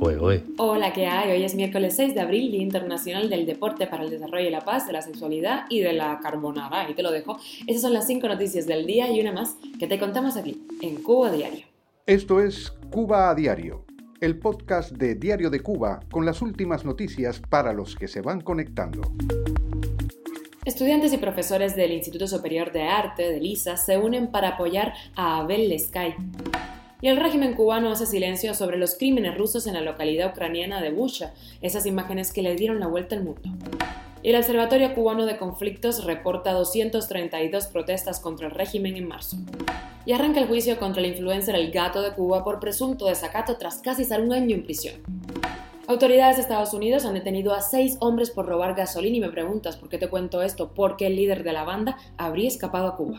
Hola, ¿qué hay? Hoy es miércoles 6 de abril, Día Internacional del Deporte para el Desarrollo y la Paz, de la Sexualidad y de la Carbonara. Ahí te lo dejo. Esas son las cinco noticias del día y una más que te contamos aquí, en Cuba Diario. Esto es Cuba a Diario, el podcast de Diario de Cuba con las últimas noticias para los que se van conectando. Estudiantes y profesores del Instituto Superior de Arte, de LISA, se unen para apoyar a Abel Lescay. Y el régimen cubano hace silencio sobre los crímenes rusos en la localidad ucraniana de Busha, esas imágenes que le dieron la vuelta al mundo. El Observatorio Cubano de Conflictos reporta 232 protestas contra el régimen en marzo. Y arranca el juicio contra el influencer El Gato de Cuba por presunto desacato tras casi estar un año en prisión. Autoridades de Estados Unidos han detenido a seis hombres por robar gasolina y me preguntas por qué te cuento esto, porque el líder de la banda habría escapado a Cuba.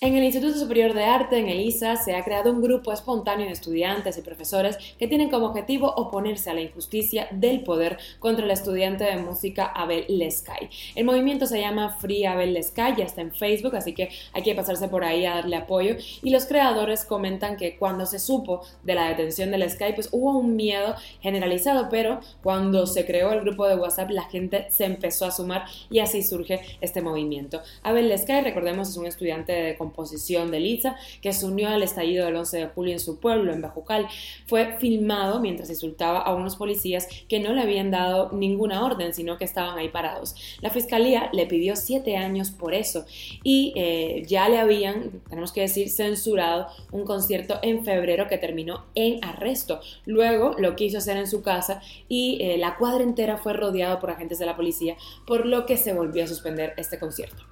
En el Instituto Superior de Arte, en el ISA, se ha creado un grupo espontáneo de estudiantes y profesores que tienen como objetivo oponerse a la injusticia del poder contra el estudiante de música Abel Lescay. El movimiento se llama Free Abel Lescay, ya está en Facebook, así que hay que pasarse por ahí a darle apoyo. Y los creadores comentan que cuando se supo de la detención de Lescay, pues hubo un miedo generalizado, pero cuando se creó el grupo de WhatsApp, la gente se empezó a sumar y así surge este movimiento. Abel Lescay, recordemos, es un estudiante de composición de Liza, que se unió al estallido del 11 de julio en su pueblo, en Bajucal. Fue filmado mientras insultaba a unos policías que no le habían dado ninguna orden, sino que estaban ahí parados. La fiscalía le pidió siete años por eso y eh, ya le habían, tenemos que decir, censurado un concierto en febrero que terminó en arresto. Luego lo quiso hacer en su casa y eh, la cuadra entera fue rodeada por agentes de la policía, por lo que se volvió a suspender este concierto.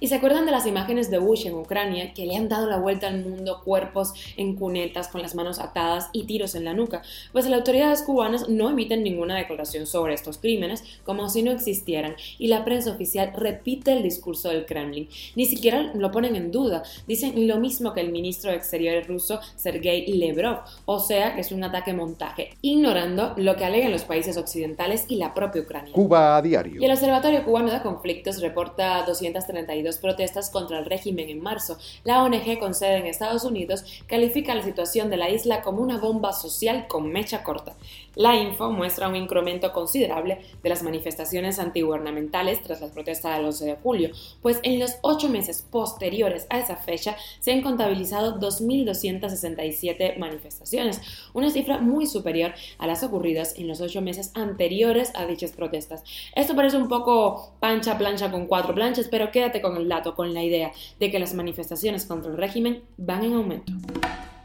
¿Y se acuerdan de las imágenes de Bush en Ucrania que le han dado la vuelta al mundo cuerpos en cunetas con las manos atadas y tiros en la nuca? Pues las autoridades cubanas no emiten ninguna declaración sobre estos crímenes como si no existieran y la prensa oficial repite el discurso del Kremlin. Ni siquiera lo ponen en duda. Dicen lo mismo que el ministro de Exteriores ruso Sergei Levrov, o sea que es un ataque montaje, ignorando lo que alegan los países occidentales y la propia Ucrania. Cuba a diario. Y el Observatorio Cubano de Conflictos reporta 232 protestas contra el régimen en marzo. La ONG con sede en Estados Unidos califica la situación de la isla como una bomba social con mecha corta. La info muestra un incremento considerable de las manifestaciones antigubernamentales tras las protestas del 11 de julio, pues en los ocho meses posteriores a esa fecha se han contabilizado 2.267 manifestaciones, una cifra muy superior a las ocurridas en los ocho meses anteriores a dichas protestas. Esto parece un poco pancha plancha con cuatro planchas, pero quédate con el dato, con la idea de que las manifestaciones contra el régimen van en aumento.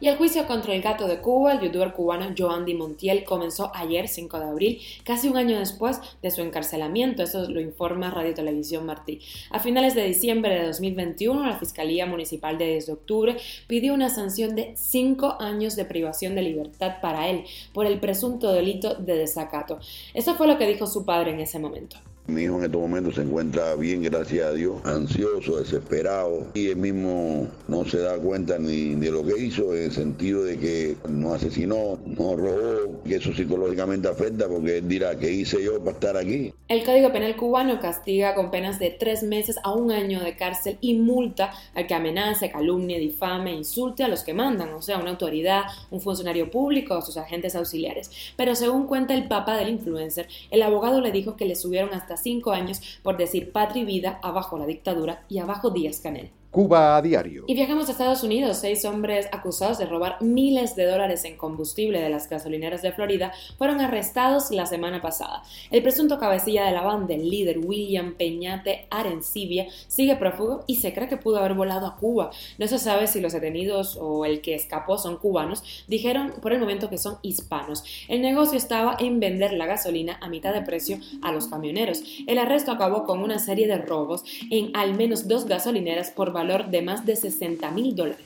Y el juicio contra el gato de Cuba, el youtuber cubano Joan Di Montiel, comenzó ayer, 5 de abril, casi un año después de su encarcelamiento. Eso lo informa Radio Televisión Martí. A finales de diciembre de 2021, la Fiscalía Municipal de 10 de octubre pidió una sanción de 5 años de privación de libertad para él por el presunto delito de desacato. Eso fue lo que dijo su padre en ese momento. Mi hijo en estos momentos se encuentra bien, gracias a Dios, ansioso, desesperado y él mismo no se da cuenta ni de lo que hizo en el sentido de que no asesinó, no robó, que eso psicológicamente afecta porque él dirá, ¿qué hice yo para estar aquí? El Código Penal cubano castiga con penas de tres meses a un año de cárcel y multa al que amenace, calumnie, difame, insulte a los que mandan, o sea, una autoridad, un funcionario público o sus agentes auxiliares. Pero según cuenta el papá del influencer, el abogado le dijo que le subieron hasta cinco años por decir patria y vida abajo la dictadura y abajo Díaz Canel. Cuba a diario. Y viajamos a Estados Unidos. Seis hombres acusados de robar miles de dólares en combustible de las gasolineras de Florida fueron arrestados la semana pasada. El presunto cabecilla de la banda, el líder William Peñate Arencibia, sigue prófugo y se cree que pudo haber volado a Cuba. No se sabe si los detenidos o el que escapó son cubanos. Dijeron por el momento que son hispanos. El negocio estaba en vender la gasolina a mitad de precio a los camioneros. El arresto acabó con una serie de robos en al menos dos gasolineras por valor valor de más de 60 mil dólares.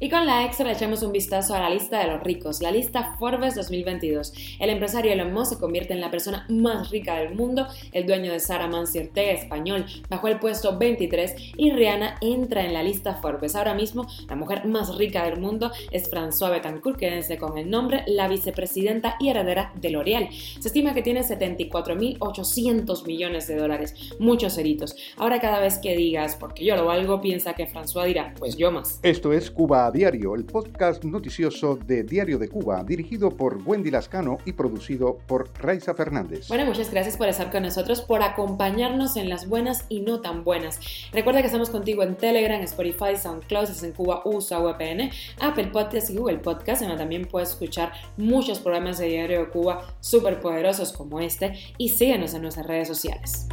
Y con la extra echamos un vistazo a la lista de los ricos, la lista Forbes 2022. El empresario Elon Musk se convierte en la persona más rica del mundo, el dueño de Sara Mansi Ortega, español, bajó el puesto 23 y Rihanna entra en la lista Forbes. Ahora mismo, la mujer más rica del mundo es François Betancourt, quédense con el nombre, la vicepresidenta y heredera de L'Oreal. Se estima que tiene 74.800 millones de dólares, muchos ceritos. Ahora cada vez que digas, porque yo lo valgo, pienso piensa que François dirá, pues yo más. Esto es Cuba a Diario, el podcast noticioso de Diario de Cuba, dirigido por Wendy Lascano y producido por Raiza Fernández. Bueno, muchas gracias por estar con nosotros, por acompañarnos en las buenas y no tan buenas. Recuerda que estamos contigo en Telegram, Spotify, SoundCloud, en Cuba usa VPN, Apple Podcasts y Google Podcasts, donde también puedes escuchar muchos programas de Diario de Cuba súper poderosos como este y síguenos en nuestras redes sociales.